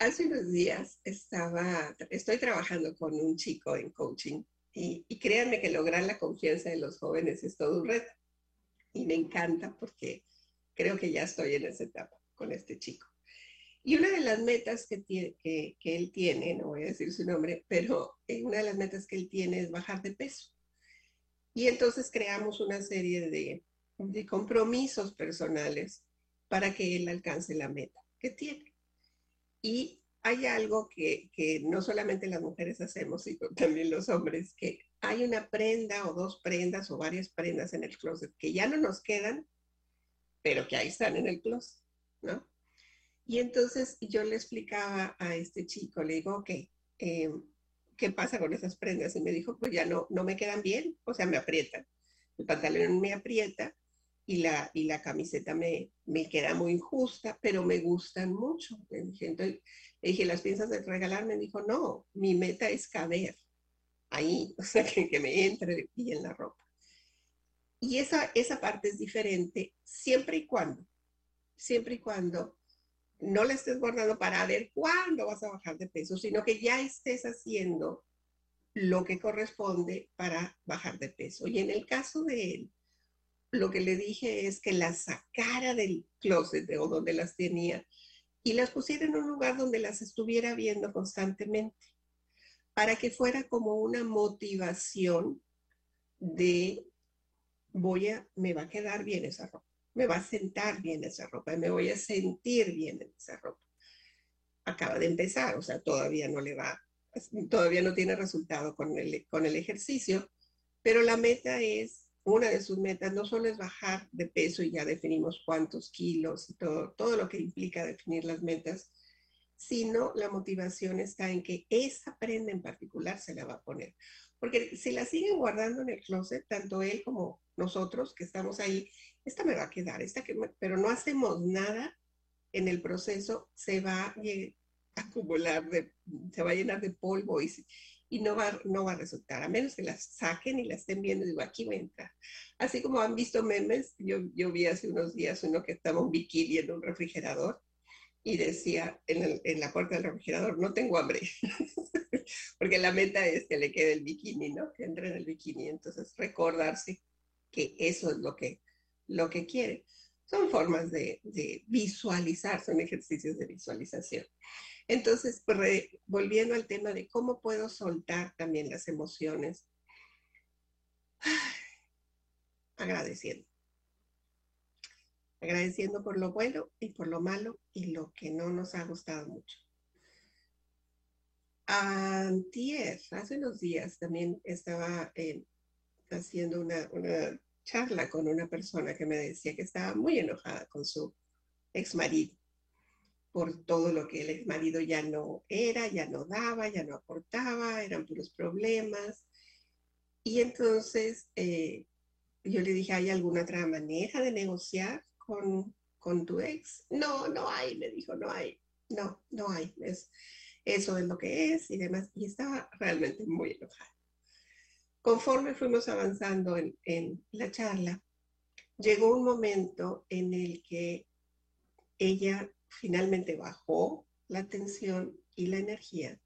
Hace unos días estaba, estoy trabajando con un chico en coaching y, créanme que lograr la confianza de los jóvenes es todo un reto. Y me encanta porque creo que ya estoy en esa etapa con este chico. Y una de las metas que, tiene, que, él tiene, no voy a decir su nombre, pero eh, una de las metas que él tiene es bajar de peso. Y entonces creamos una serie de, de compromisos personales para que él alcance la meta que tiene. Y hay algo que, no solamente las mujeres hacemos, sino también los hombres, que hay una prenda o dos prendas o varias prendas en el closet que ya no nos quedan, pero que ahí están en el closet, ¿no? Y entonces yo le explicaba a este chico, le digo, ok, em, ¿qué pasa con esas prendas? Y me dijo, pues ya no, no me quedan bien, o sea, me aprietan. El pantalón me aprieta y la, y la camiseta me, me queda muy justa, pero me gustan mucho. Entonces, le dije, ¿las piensas de regalarme? Me dijo, no, mi meta es caber ahí, o sea, que, que me entre bien la ropa. Y esa, esa parte es diferente siempre y cuando, siempre y cuando no la estés guardando para ver cuándo vas a bajar de peso, sino que ya estés haciendo lo que corresponde para bajar de peso. Y en el caso de él, lo que le dije es que las sacara del closet o donde las tenía y las pusiera en un lugar donde las estuviera viendo constantemente, para que fuera como una motivación de voy a, me va a quedar bien esa ropa, me va a sentar bien esa ropa, me voy a sentir bien en esa ropa. Acaba de empezar, o sea, todavía no le va, todavía no tiene resultado con el, con el ejercicio, pero la meta es una de sus metas no solo es bajar de peso y ya definimos cuántos kilos y todo, todo lo que implica definir las metas, sino la motivación está en que esa prenda en particular se la va a poner. Porque si la siguen guardando en el closet, tanto él como nosotros que estamos ahí, esta me va a quedar, esta que pero no hacemos nada en el proceso, se va a acumular, se va a llenar de polvo y, y no va, no va a resultar, a menos que las saquen y las estén viendo, digo, aquí va a entrar. Así como han visto memes, yo, yo vi hace unos días uno que estaba un bikini en un refrigerador y decía en, en la puerta del refrigerador, no tengo hambre, porque la meta es que le quede el bikini, ¿no? Que entre en el bikini, entonces recordarse que eso es lo que, lo que quiere. Son formas de, visualizar, son ejercicios de visualización. Entonces, pues, volviendo al tema de cómo puedo soltar también las emociones, agradeciendo. Agradeciendo por lo bueno y por lo malo y lo que no nos ha gustado mucho. Antier, hace unos días también estaba eh, haciendo una charla con una persona que me decía que estaba muy enojada con su ex marido por todo lo que el marido ya no era, ya no daba, ya no aportaba, eran puros problemas. Y entonces eh, yo le dije, ¿hay alguna otra manera de negociar con, con tu ex? No, no hay, me dijo, no hay, no, no hay. Es, eso es lo que es y demás. Y estaba realmente muy enojada. Conforme fuimos avanzando en, la charla, llegó un momento en el que ella finalmente bajó la tensión y la energía.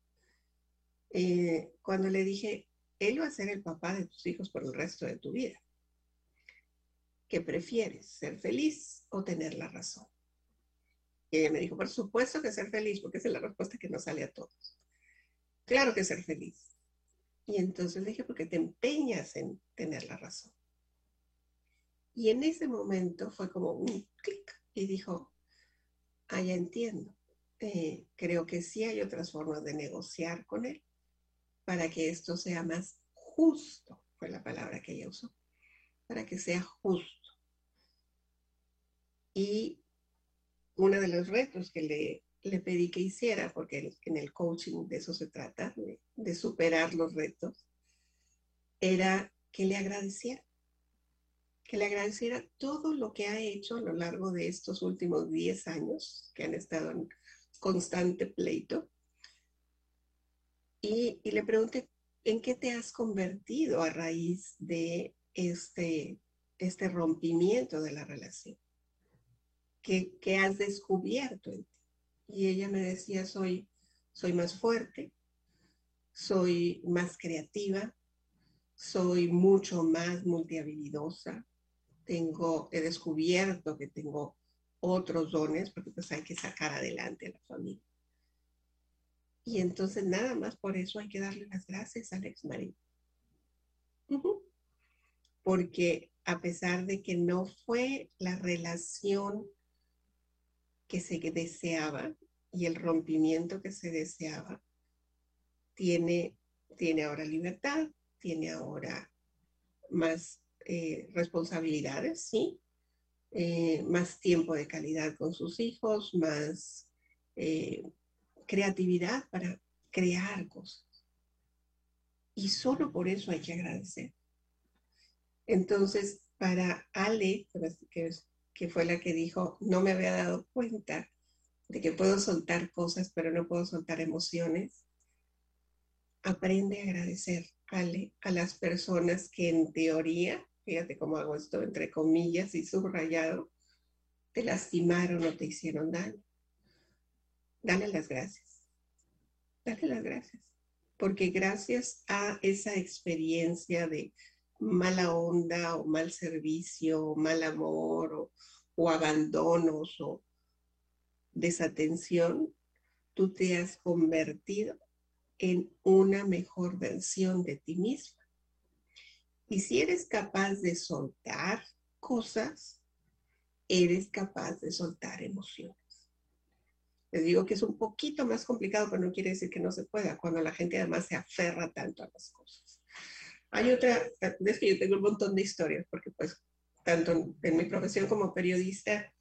Eh, cuando le dije, él va a ser el papá de tus hijos por el resto de tu vida. ¿Qué prefieres, ser feliz o tener la razón? Y ella me dijo, por supuesto que ser feliz, porque esa es la respuesta que nos sale a todos. Claro que ser feliz. Y entonces le dije, porque te empeñas en tener la razón. Y en ese momento fue como un clic y dijo, ah, ya entiendo. Eh, creo que sí hay otras formas de negociar con él para que esto sea más justo, fue la palabra que ella usó, para que sea justo. Y uno de los retos que le, le pedí que hiciera, porque en el coaching de eso se trata, de, superar los retos, era que le agradeciera que le agradeciera todo lo que ha hecho a lo largo de estos últimos 10 años que han estado en constante pleito. Y, le pregunté, ¿en qué te has convertido a raíz de este, este rompimiento de la relación? ¿Qué, ¿Qué, has descubierto? Y ella me decía, soy, soy más fuerte, soy más creativa, soy mucho más multihabilidosa, tengo, he descubierto que tengo otros dones, porque pues hay que sacar adelante a la familia. Y entonces nada más por eso hay que darle las gracias al ex marido. Porque a pesar de que no fue la relación que se deseaba y el rompimiento que se deseaba, tiene, tiene ahora libertad, tiene ahora más eh, responsabilidades, ¿sí? Eh, más tiempo de calidad con sus hijos, más eh, creatividad para crear cosas. Y solo por eso hay que agradecer. Entonces, para Ale, que, que fue la que dijo, no me había dado cuenta de que puedo soltar cosas, pero no puedo soltar emociones. Aprende a agradecer, a las personas que en teoría, fíjate cómo hago esto entre comillas y subrayado, te lastimaron o te hicieron daño. Dale las gracias. Dale las gracias. Porque gracias a esa experiencia de mala onda o mal servicio o mal amor o, abandonos o desatención, tú te has convertido en una mejor versión de ti misma. Y si eres capaz de soltar cosas, eres capaz de soltar emociones. Les digo que es un poquito más complicado, pero no quiere decir que no se pueda, cuando la gente además se aferra tanto a las cosas. Hay otra, es que yo tengo un montón de historias, porque pues tanto en mi profesión como periodista,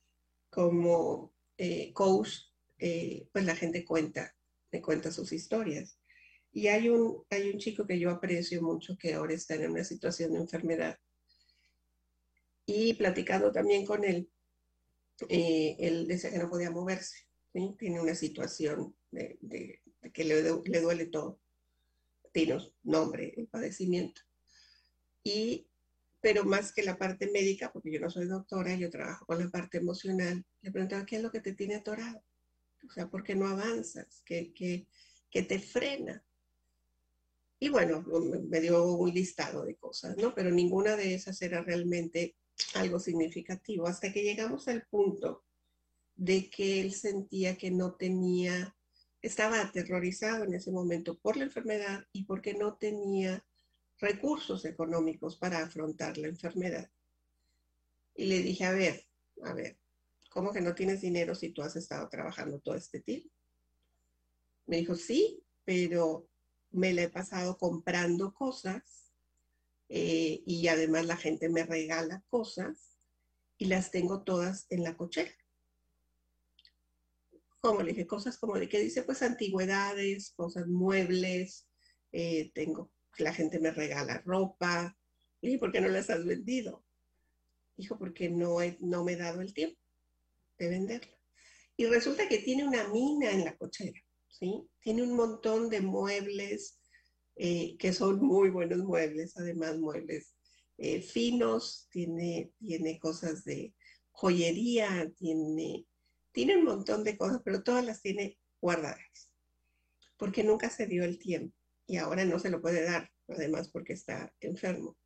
como eh, coach, eh, pues la gente cuenta, me cuenta sus historias. Y hay un, hay un chico que yo aprecio mucho que ahora está en una situación de enfermedad. Y platicando también con él, eh, él decía que no podía moverse. Tiene una situación de, que le, le, duele todo. Tiene nombre, el padecimiento. Y pero más que la parte médica, porque yo no soy doctora, yo trabajo con la parte emocional, le preguntaba, ¿qué es lo que te tiene atorado? O sea, ¿por qué no avanzas? ¿Qué, qué, te frena? Y bueno, me dio un listado de cosas, ¿no? Pero ninguna de esas era realmente algo significativo, hasta que llegamos al punto de que él sentía que no tenía, estaba aterrorizado en ese momento por la enfermedad y porque no tenía recursos económicos para afrontar la enfermedad. Y le dije, a ver, a ver, ¿cómo que no tienes dinero si tú has estado trabajando todo este tiempo? Me dijo, sí, pero me la he pasado comprando cosas eh, y además la gente me regala cosas y las tengo todas en la cochera. Como le dije, cosas como de que dice, pues antigüedades, cosas muebles, eh, tengo la gente me regala ropa. y ¿por qué no las has vendido? Dijo, porque no, no me he dado el tiempo de venderla. Y resulta que tiene una mina en la cochera, ¿sí? Tiene un montón de muebles eh, que son muy buenos muebles, además muebles eh, finos, tiene, tiene cosas de joyería, tiene, tiene un montón de cosas, pero todas las tiene guardadas, porque nunca se dio el tiempo y ahora no se lo puede dar, además porque está enfermo.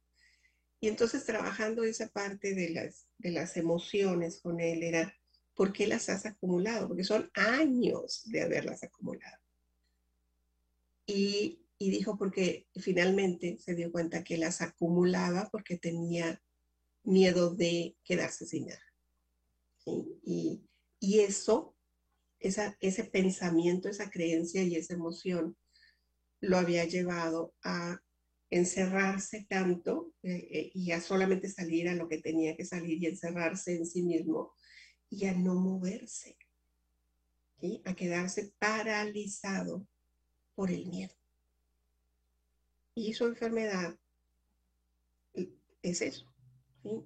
Y entonces trabajando esa parte de las, de las emociones con él era, ¿por qué las has acumulado? Porque son años de haberlas acumulado. Y, y dijo porque finalmente se dio cuenta que las acumulaba porque tenía miedo de quedarse sin nada. Y, y, eso, esa, ese pensamiento, esa creencia y esa emoción lo había llevado a encerrarse tanto eh, eh, y a solamente salir a lo que tenía que salir y encerrarse en sí mismo y a no moverse, a quedarse paralizado por el miedo. Y su enfermedad es eso,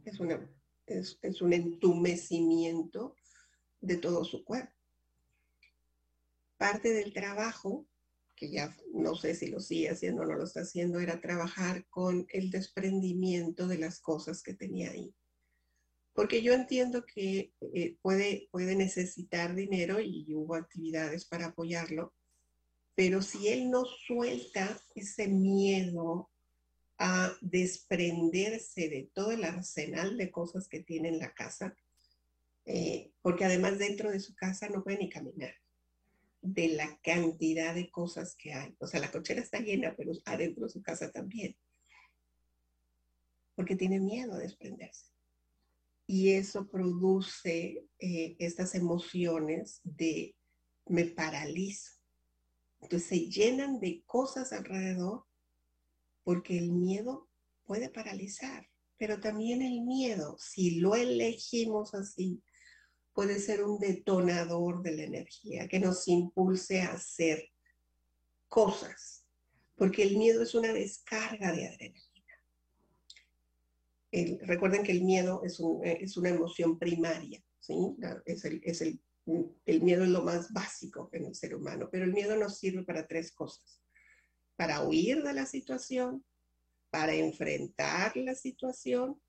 es, una, es, es un entumecimiento de todo su cuerpo. Parte del trabajo que ya no sé si lo sigue haciendo o no lo está haciendo, era trabajar con el desprendimiento de las cosas que tenía ahí. Porque yo entiendo que eh, puede, puede necesitar dinero y hubo actividades para apoyarlo, pero si él no suelta ese miedo a desprenderse de todo el arsenal de cosas que tiene en la casa, eh, porque además dentro de su casa no puede ni caminar de la cantidad de cosas que hay. O sea, la cochera está llena, pero adentro de su casa también. Porque tiene miedo a desprenderse. Y eso produce eh, estas emociones de me paralizo. Entonces se llenan de cosas alrededor porque el miedo puede paralizar, pero también el miedo, si lo elegimos así, puede ser un detonador de la energía que nos impulse a hacer cosas, porque el miedo es una descarga de adrenalina. recuerden que el miedo es, es una emoción primaria, ¿sí? Es, el, es el, el miedo es lo más básico en el ser humano, pero el miedo nos sirve para tres cosas. Para huir de la situación, para enfrentar la situación,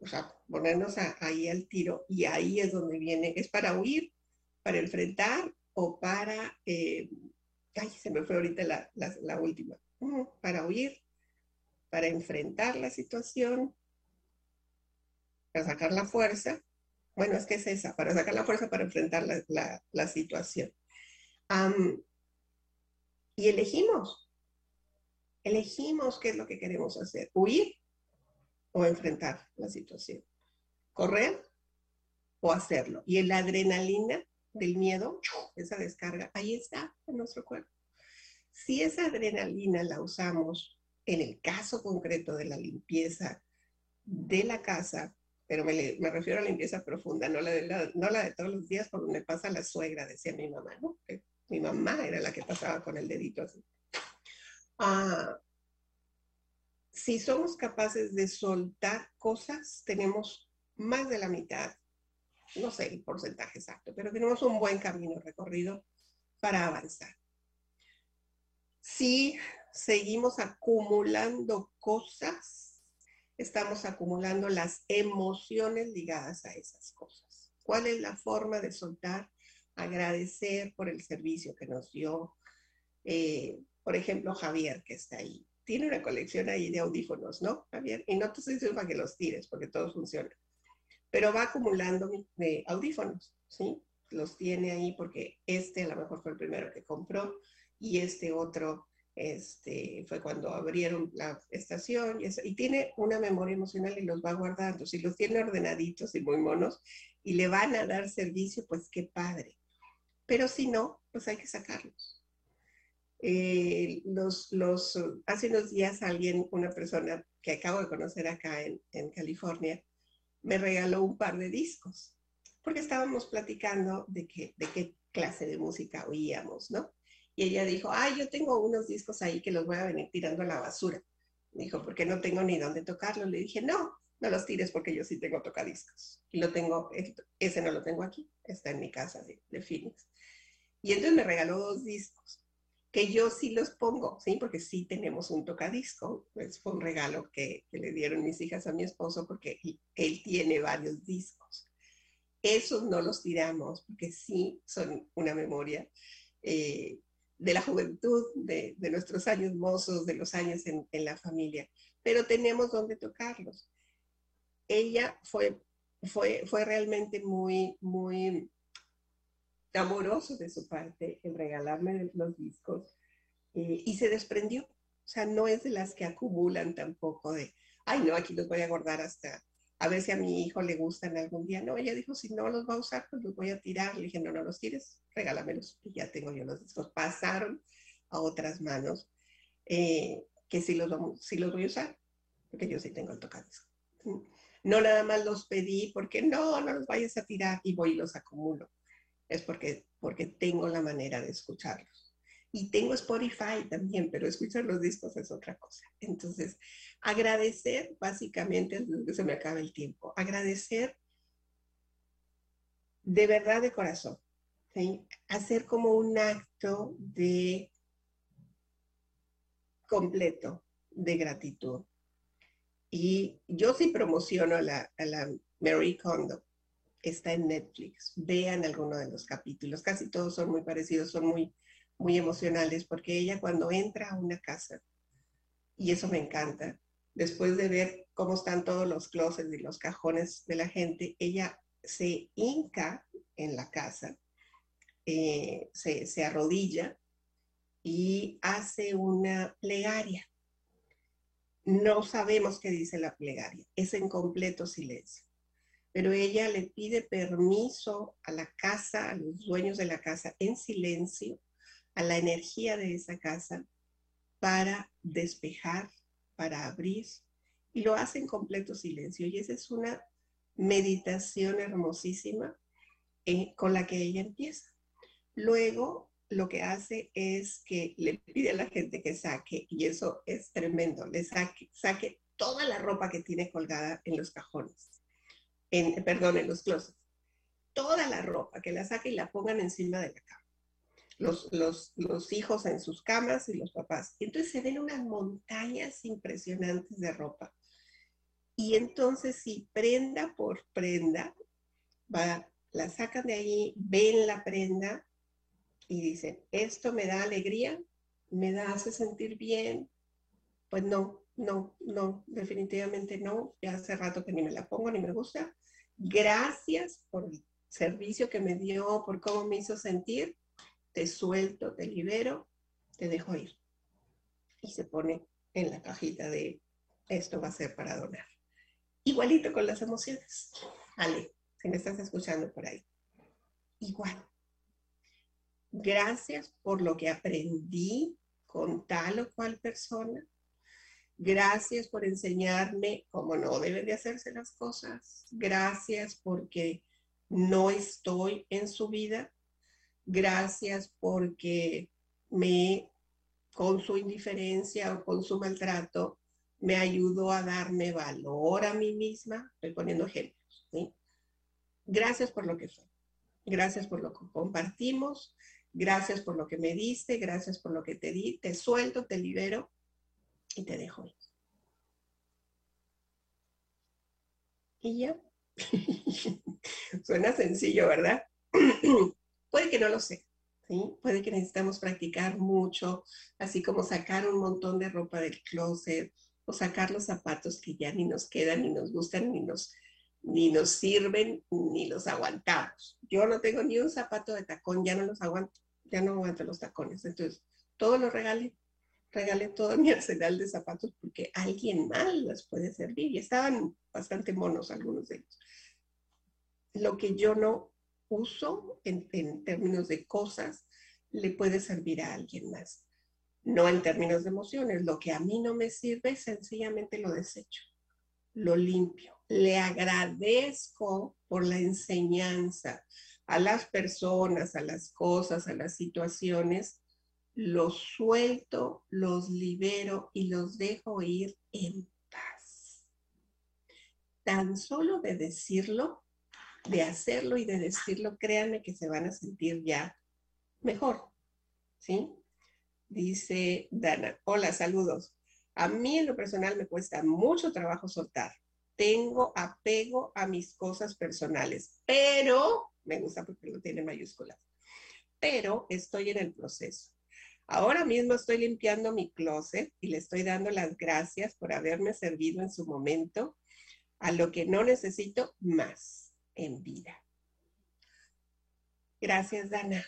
o sea, ponernos ahí al tiro, y ahí es donde viene, es para huir, para enfrentar o para, eh, ay, se me fue ahorita la, la última, para huir, para enfrentar la situación, para sacar la fuerza. Bueno, es que es esa, para sacar la fuerza para enfrentar la, situación. y elegimos, elegimos qué es lo que queremos hacer, huir o enfrentar la situación, correr o hacerlo. Y la adrenalina del miedo, esa descarga, ahí está en nuestro cuerpo. Si esa adrenalina la usamos en el caso concreto de la limpieza de la casa, pero me, refiero a la limpieza profunda, no la, de todos los días por donde pasa la suegra, decía mi mamá, ¿no? mi mamá era la que pasaba con el dedito así. Ah, si somos capaces de soltar cosas, tenemos más de la mitad, no sé el porcentaje exacto, pero tenemos un buen camino recorrido para avanzar. Si seguimos acumulando cosas, estamos acumulando las emociones ligadas a esas cosas. ¿Cuál es la forma de soltar? Agradecer por el servicio que nos dio. Eh, por ejemplo, Javier, que está ahí. Tiene una colección ahí de audífonos, ¿no, Javier? Y no te estoy diciendo para que los tires, porque todos funcionan. Pero va acumulando audífonos, ¿sí? Los tiene ahí porque este a lo mejor fue el primero que compró y este otro este, fue cuando abrieron la estación y, y, tiene una memoria emocional y los va guardando. Si los tiene ordenaditos y muy monos y le van a dar servicio, pues qué padre. Pero si no, pues hay que sacarlos. Eh, hace unos días alguien, una persona que acabo de conocer acá en, California, me regaló un par de discos, porque estábamos platicando de, de qué clase de música oíamos, ¿no? Y ella dijo, ay, yo tengo unos discos ahí que los voy a venir tirando a la basura. dijo, porque no tengo ni dónde tocarlos. Le dije, no, no los tires porque yo sí tengo tocadiscos. Y lo tengo, ese no lo tengo aquí, está en mi casa de, Phoenix. Y entonces me regaló dos discos, que yo sí los pongo, ¿sí? Porque sí tenemos un tocadisco. Pues fue un regalo que, le dieron mis hijas a mi esposo porque él, tiene varios discos. Esos no los tiramos porque sí son una memoria eh, de la juventud, de, nuestros años mozos, de los años en, la familia, pero tenemos donde tocarlos. Ella fue, fue, fue realmente muy, muy amoroso de su parte en regalarme los discos eh, y se desprendió. O sea, no es de las que acumulan tampoco de, ay, no, aquí los voy a guardar hasta, a ver si a mi hijo le gustan algún día. No, ella dijo, si no los va a usar, pues los voy a tirar. Le dije, no, no los tires, regálamelos. Y ya tengo yo los discos. Pasaron a otras manos eh, que sí los, vamos, sí los voy a usar, porque yo sí tengo el tocadisco. No nada más los pedí porque no, no los vayas a tirar y voy y los acumulo. Es porque, porque tengo la manera de escucharlos. Y tengo Spotify también, pero escuchar los discos es otra cosa. Entonces, agradecer básicamente, antes que se me acabe el tiempo, agradecer de verdad de corazón, hacer como un acto de completo de gratitud. Y yo sí promociono a la, a la Mary Kondo. Está en Netflix. Vean alguno de los capítulos. Casi todos son muy parecidos, son muy muy emocionales, porque ella cuando entra a una casa, y eso me encanta, después de ver cómo están todos los closets y los cajones de la gente, ella se hinca en la casa, eh, se, se arrodilla y hace una plegaria. No sabemos qué dice la plegaria, es en completo silencio. Pero ella le pide permiso a la casa, a los dueños de la casa, en silencio, a la energía de esa casa para despejar, para abrir, y lo hace en completo silencio. Y esa es una meditación hermosísima eh, con la que ella empieza. Luego lo que hace es que le pide a la gente que saque, y eso es tremendo, le saque, saque toda la ropa que tiene colgada en los cajones, en, perdón, en los closets. Toda la ropa, que la saque y la pongan encima de la cama. Los, hijos en sus camas y los papás. entonces se ven unas montañas impresionantes de ropa. Y entonces si prenda por prenda, va, la sacan de ahí, ven la prenda y dicen, esto me da alegría, me da, hace sentir bien. Pues no, no, no, definitivamente no. Ya hace rato que ni me la pongo ni me gusta. Gracias por el servicio que me dio, por cómo me hizo sentir. Te suelto, te libero, te dejo ir. Y se pone en la cajita de esto va a ser para donar. Igualito con las emociones. Ale, si me estás escuchando por ahí. Igual. Gracias por lo que aprendí con tal o cual persona. Gracias por enseñarme cómo no deben de hacerse las cosas. Gracias porque no estoy en su vida. Gracias porque me, con su indiferencia o con su maltrato, me ayudó a darme valor a mí misma. Estoy poniendo ejemplos. Gracias por lo que fue. Gracias por lo que compartimos. Gracias por lo que me diste, gracias por lo que te di, te suelto, te libero y te dejo ir. Y ya. Suena sencillo, ¿verdad? Puede que no lo sé, ¿sí? Puede que necesitamos practicar mucho, así como sacar un montón de ropa del closet o sacar los zapatos que ya ni nos quedan, ni nos gustan, ni nos, ni nos sirven, ni los aguantamos. Yo no tengo ni un zapato de tacón, ya no los aguanto, ya no aguanto los tacones. Entonces, todo lo regalé, regalé todo mi arsenal de zapatos porque alguien más les puede servir y estaban bastante monos algunos de ellos. Lo que yo no uso en términos de cosas le puede servir a alguien más. No en términos de emociones. Lo que a mí no me sirve, sencillamente lo desecho, lo limpio. Le agradezco por la enseñanza a las personas, a las cosas, a las situaciones, los suelto, los libero y los dejo ir en paz. Tan solo de decirlo, de hacerlo y de decirlo, créanme que se van a sentir ya mejor. ¿Sí? Dice Dana, hola, saludos. A mí en lo personal me cuesta mucho trabajo soltar. Tengo apego a mis cosas personales, pero me gusta porque lo tiene mayúsculas, pero estoy en el proceso. Ahora mismo estoy limpiando mi closet y le estoy dando las gracias por haberme servido en su momento a lo que no necesito más en vida. Gracias, Dana.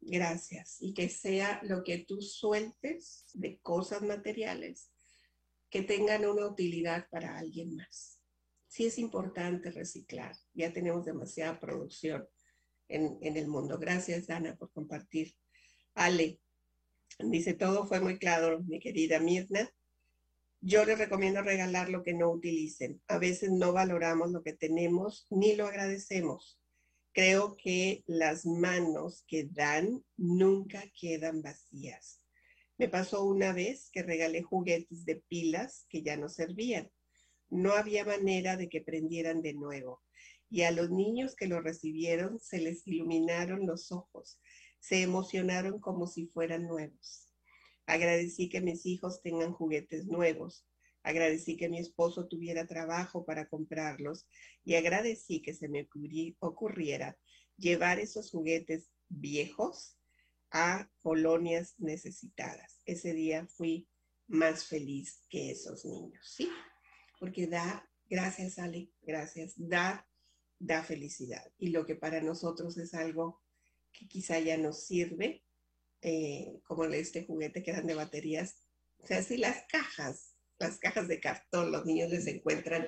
Gracias. Y que sea lo que tú sueltes de cosas materiales que tengan una utilidad para alguien más. Sí es importante reciclar. Ya tenemos demasiada producción en, el mundo. Gracias, Dana, por compartir. Ale, dice, todo fue muy claro, mi querida Mirna. Yo les recomiendo regalar lo que no utilicen. A veces no valoramos lo que tenemos ni lo agradecemos. Creo que las manos que dan nunca quedan vacías. Me pasó una vez que regalé juguetes de pilas que ya no servían. No había manera de que prendieran de nuevo y a los niños que lo recibieron se les iluminaron los ojos, se emocionaron como si fueran nuevos. Agradecí que mis hijos tengan juguetes nuevos, agradecí que mi esposo tuviera trabajo para comprarlos y agradecí que se me ocurriera llevar esos juguetes viejos a colonias necesitadas. Ese día fui más feliz que esos niños, ¿sí? Porque da, gracias Ale, gracias, da da felicidad. Y lo que para nosotros es algo que quizá ya nos sirve, eh, como este juguete que eran de baterías, o sea, si las cajas, las cajas de cartón, los niños les encuentran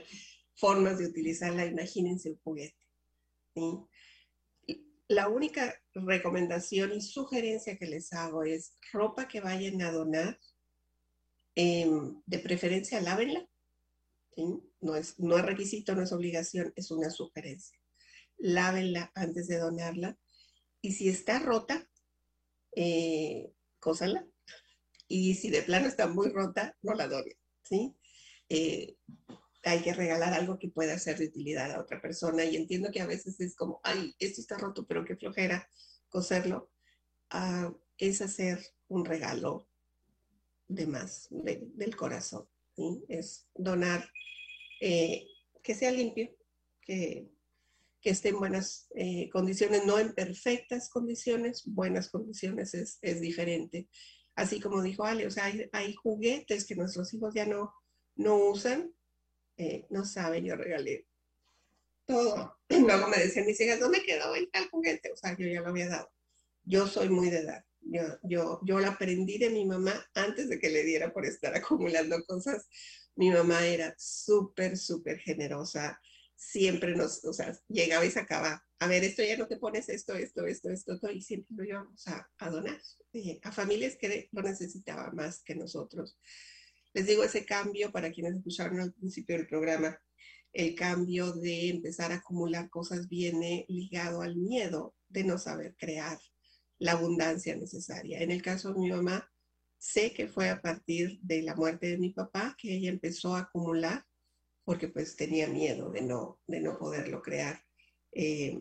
formas de utilizarla, imagínense un juguete. La única recomendación y sugerencia que les hago es ropa que vayan a donar, em, de preferencia lávenla, no, es, no es requisito, no es obligación, es una sugerencia. Lávenla antes de donarla. Y si está rota, eh, cósala. Y si de plano está muy rota, no la donen, ¿sí? eh, hay que regalar algo que pueda ser de utilidad a otra persona. Y entiendo que a veces es como, ay, esto está roto, pero qué flojera coserlo. Ah, es hacer un regalo de más, del corazón. Es donar eh, que sea limpio, que, que esté en buenas eh, condiciones, no en perfectas condiciones, buenas condiciones es, es diferente. Así como dijo Ale, o sea, hay, juguetes que nuestros hijos ya no, no usan, eh, no saben, yo regalé todo. Luego me decían mis hijas, ¿dónde quedó el tal juguete? O sea, yo ya lo había dado. Yo soy muy de dar. Yo, yo, yo lo aprendí de mi mamá antes de que le diera por estar acumulando cosas. Mi mamá era súper, súper generosa. Siempre nos, o sea, llegaba y sacaba, a ver, esto ya no te pones esto, esto, esto, esto, y siempre lo íbamos a, a donar eh, a familias que lo necesitaban más que nosotros. Les digo ese cambio para quienes escucharon al principio del programa, el cambio de empezar a acumular cosas viene ligado al miedo de no saber crear la abundancia necesaria. En el caso de mi mamá, sé que fue a partir de la muerte de mi papá que ella empezó a acumular porque pues tenía miedo de no, de no poderlo crear. Eh,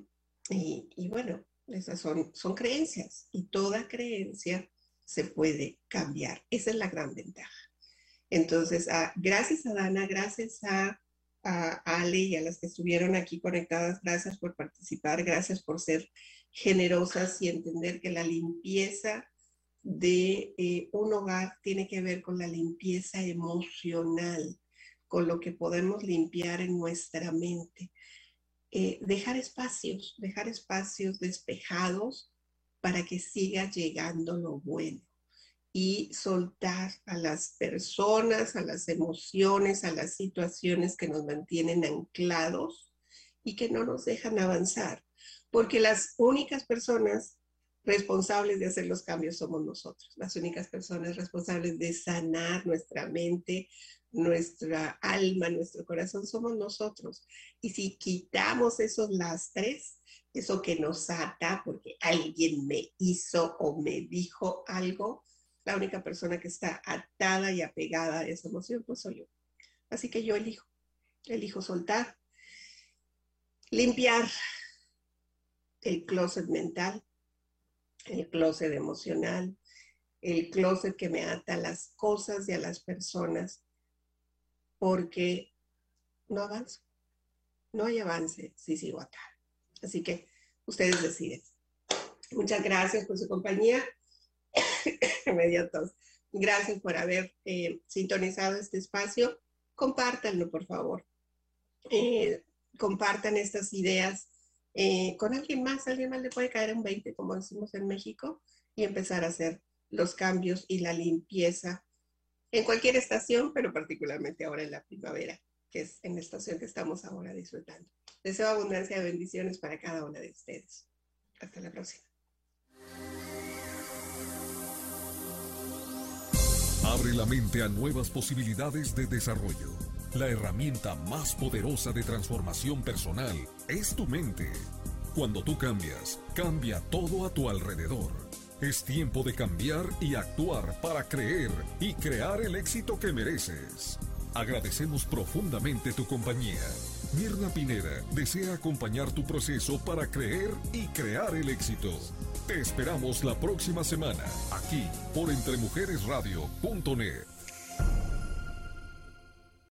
y, y, bueno, esas son, son creencias y toda creencia se puede cambiar. Esa es la gran ventaja. Entonces, ah, gracias a Dana, gracias a, a, Ale y a las que estuvieron aquí conectadas, gracias por participar, gracias por ser generosas y entender que la limpieza de eh, un hogar tiene que ver con la limpieza emocional, con lo que podemos limpiar en nuestra mente. Eh, dejar espacios, dejar espacios despejados para que siga llegando lo bueno y soltar a las personas, a las emociones, a las situaciones que nos mantienen anclados y que no nos dejan avanzar porque las únicas personas responsables de hacer los cambios somos nosotros, las únicas personas responsables de sanar nuestra mente, nuestra alma, nuestro corazón, somos nosotros. Y si quitamos esos lastres, eso que nos ata porque alguien me hizo o me dijo algo, la única persona que está atada y apegada a esa emoción, pues soy yo. Así que yo elijo, elijo soltar, limpiar, el closet mental, el closet emocional, el closet que me ata a las cosas y a las personas, porque no avanzo, no hay avance si sigo acá. Así que ustedes deciden. Muchas gracias por su compañía. Inmediatos. Gracias por haber eh, sintonizado este espacio. Compártanlo, por favor. Eh, compartan estas ideas eh, con alguien más, alguien más le puede caer un 20, como decimos en México, y empezar a hacer los cambios y la limpieza en cualquier estación, pero particularmente ahora en la primavera, que es en la estación que estamos ahora disfrutando. Deseo abundancia de bendiciones para cada una de ustedes. Hasta la próxima. Abre la mente a nuevas posibilidades de desarrollo. La herramienta más poderosa de transformación personal es tu mente. Cuando tú cambias, cambia todo a tu alrededor. Es tiempo de cambiar y actuar para creer y crear el éxito que mereces. Agradecemos profundamente tu compañía. Mirna Pineda desea acompañar tu proceso para creer y crear el éxito. Te esperamos la próxima semana, aquí por entremujeresradio.net.